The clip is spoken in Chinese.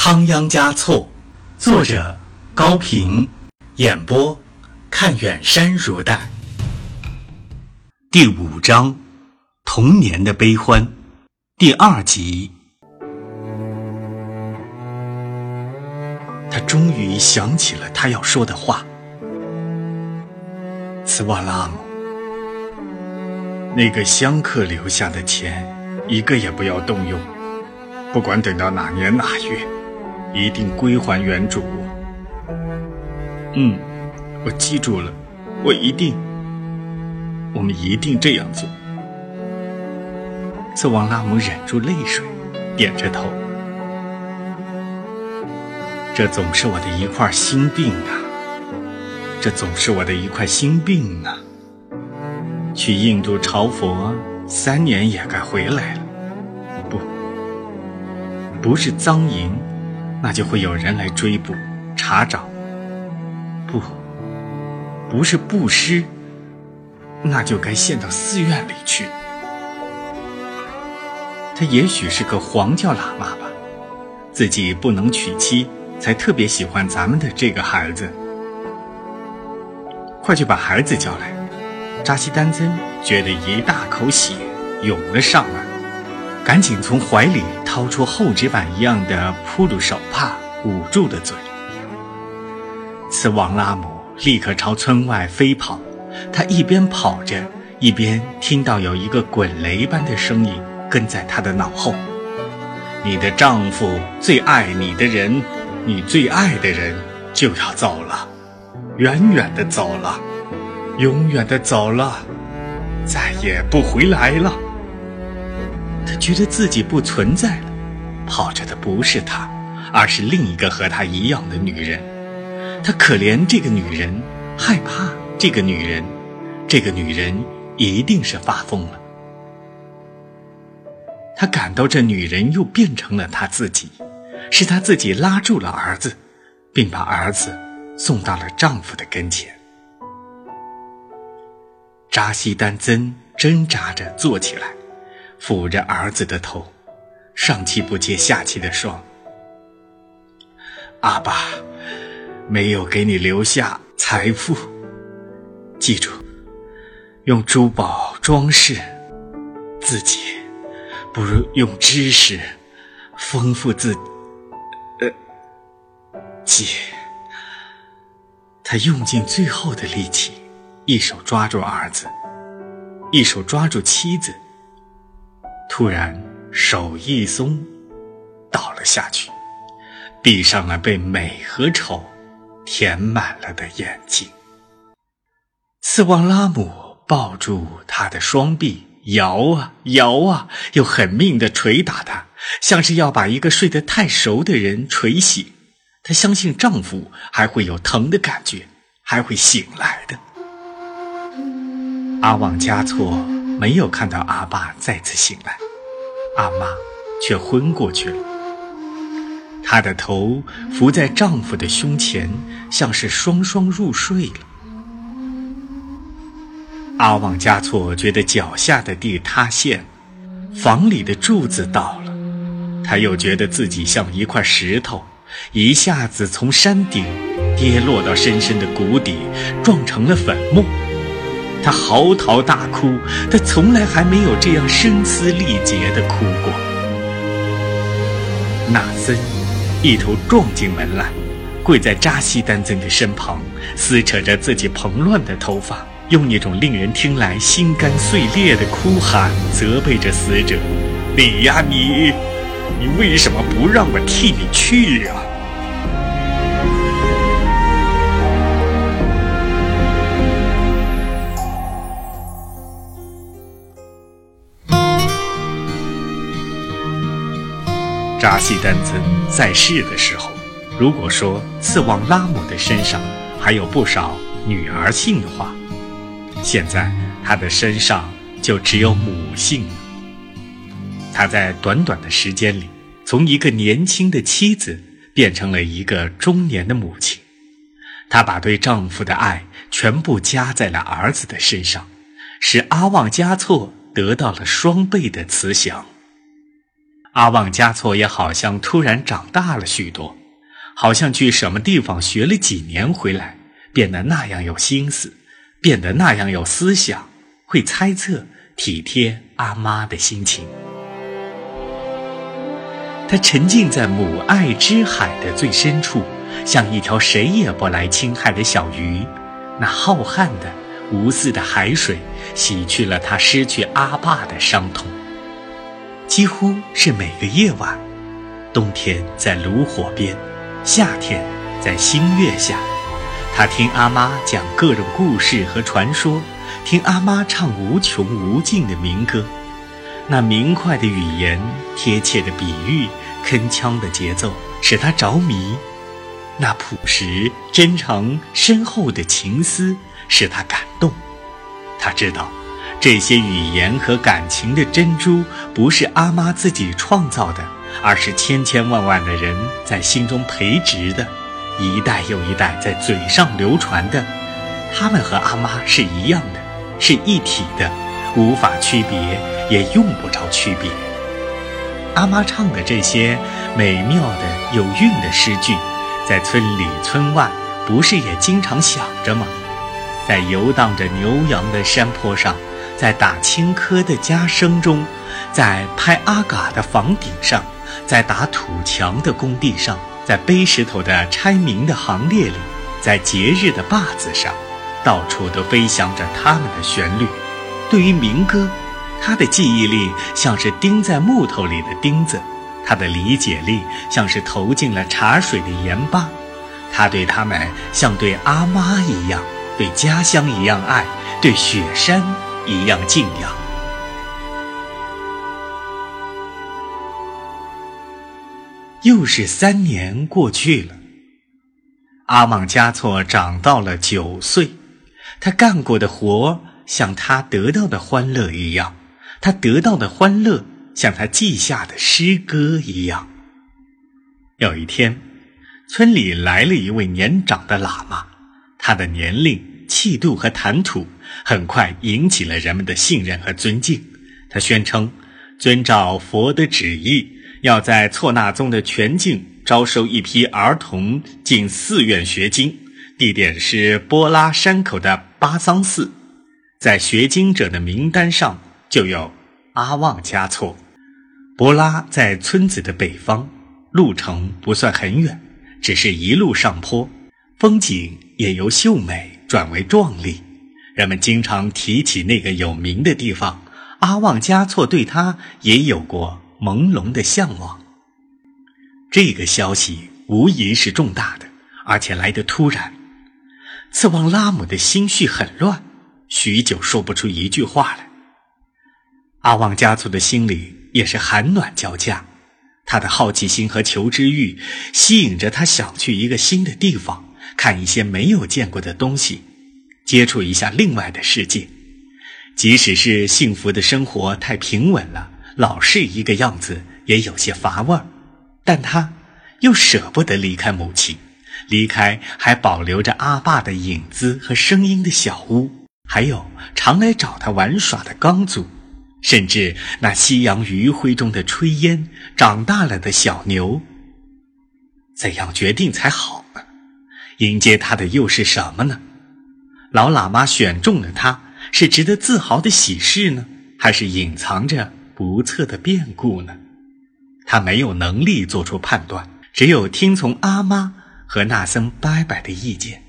仓央嘉措，作者高平，演播看远山如黛。第五章，童年的悲欢，第二集。他终于想起了他要说的话：“茨瓦拉姆，那个香客留下的钱，一个也不要动用，不管等到哪年哪月。”一定归还原主。嗯，我记住了，我一定，我们一定这样做。斯王拉姆忍住泪水，点着头。这总是我的一块心病啊！这总是我的一块心病啊！去印度朝佛三年也该回来了。不，不是赃银。那就会有人来追捕、查找。不，不是布施，那就该献到寺院里去。他也许是个黄教喇嘛吧，自己不能娶妻，才特别喜欢咱们的这个孩子。快去把孩子叫来！扎西丹增觉得一大口血涌了上来。赶紧从怀里掏出厚纸板一样的铺路手帕，捂住了嘴。次王拉姆立刻朝村外飞跑，他一边跑着，一边听到有一个滚雷般的声音跟在他的脑后：“你的丈夫最爱你的人，你最爱的人就要走了，远远的走了，永远的走了，再也不回来了。”他觉得自己不存在了，跑着的不是他，而是另一个和他一样的女人。他可怜这个女人，害怕这个女人，这个女人一定是发疯了。他感到这女人又变成了他自己，是他自己拉住了儿子，并把儿子送到了丈夫的跟前。扎西丹增挣扎着坐起来。抚着儿子的头，上气不接下气地说：“阿爸，没有给你留下财富。记住，用珠宝装饰自己，不如用知识丰富自呃己。”他用尽最后的力气，一手抓住儿子，一手抓住妻子。突然，手一松，倒了下去，闭上了被美和丑填满了的眼睛。斯旺拉姆抱住他的双臂，摇啊摇啊，又狠命地捶打他，像是要把一个睡得太熟的人捶醒。她相信丈夫还会有疼的感觉，还会醒来的。阿旺加措。没有看到阿爸再次醒来，阿妈却昏过去了。她的头伏在丈夫的胸前，像是双双入睡了。阿旺加措觉得脚下的地塌陷，房里的柱子倒了，他又觉得自己像一块石头，一下子从山顶跌落到深深的谷底，撞成了粉末。他嚎啕大哭，他从来还没有这样声嘶力竭地哭过。纳森一头撞进门来，跪在扎西丹增的身旁，撕扯着自己蓬乱的头发，用一种令人听来心肝碎裂的哭喊责备着死者：“你呀，你，你为什么不让我替你去呀？”扎西丹增在世的时候，如果说次旺拉姆的身上还有不少女儿性的话，现在他的身上就只有母性了。他在短短的时间里，从一个年轻的妻子变成了一个中年的母亲。她把对丈夫的爱全部加在了儿子的身上，使阿旺加措得到了双倍的慈祥。阿旺加措也好像突然长大了许多，好像去什么地方学了几年回来，变得那样有心思，变得那样有思想，会猜测、体贴阿妈的心情。他沉浸在母爱之海的最深处，像一条谁也不来侵害的小鱼。那浩瀚的、无私的海水，洗去了他失去阿爸的伤痛。几乎是每个夜晚，冬天在炉火边，夏天在星月下，他听阿妈讲各种故事和传说，听阿妈唱无穷无尽的民歌。那明快的语言，贴切的比喻，铿锵的节奏，使他着迷；那朴实、真诚、深厚的情思，使他感动。他知道。这些语言和感情的珍珠，不是阿妈自己创造的，而是千千万万的人在心中培植的，一代又一代在嘴上流传的。他们和阿妈是一样的，是一体的，无法区别，也用不着区别。阿妈唱的这些美妙的、有韵的诗句，在村里村外，不是也经常响着吗？在游荡着牛羊的山坡上。在打青稞的家声中，在拍阿嘎的房顶上，在打土墙的工地上，在背石头的拆民的行列里，在节日的坝子上，到处都飞翔着他们的旋律。对于民歌，他的记忆力像是钉在木头里的钉子，他的理解力像是投进了茶水的盐巴。他对他们像对阿妈一样，对家乡一样爱，对雪山。一样敬仰。又是三年过去了，阿旺加措长到了九岁，他干过的活像他得到的欢乐一样，他得到的欢乐像他记下的诗歌一样。有一天，村里来了一位年长的喇嘛，他的年龄。气度和谈吐很快引起了人们的信任和尊敬。他宣称，遵照佛的旨意，要在错那宗的全境招收一批儿童进寺院学经，地点是波拉山口的巴桑寺。在学经者的名单上就有阿旺加措。波拉在村子的北方，路程不算很远，只是一路上坡，风景也由秀美。转为壮丽，人们经常提起那个有名的地方。阿旺加措对他也有过朦胧的向往。这个消息无疑是重大的，而且来得突然。次旺拉姆的心绪很乱，许久说不出一句话来。阿旺加措的心里也是寒暖交加，他的好奇心和求知欲吸引着他，想去一个新的地方。看一些没有见过的东西，接触一下另外的世界。即使是幸福的生活太平稳了，老是一个样子，也有些乏味儿。但他又舍不得离开母亲，离开还保留着阿爸的影子和声音的小屋，还有常来找他玩耍的刚祖，甚至那夕阳余晖中的炊烟，长大了的小牛。怎样决定才好？迎接他的又是什么呢？老喇嘛选中了他，是值得自豪的喜事呢，还是隐藏着不测的变故呢？他没有能力做出判断，只有听从阿妈和那僧伯伯的意见。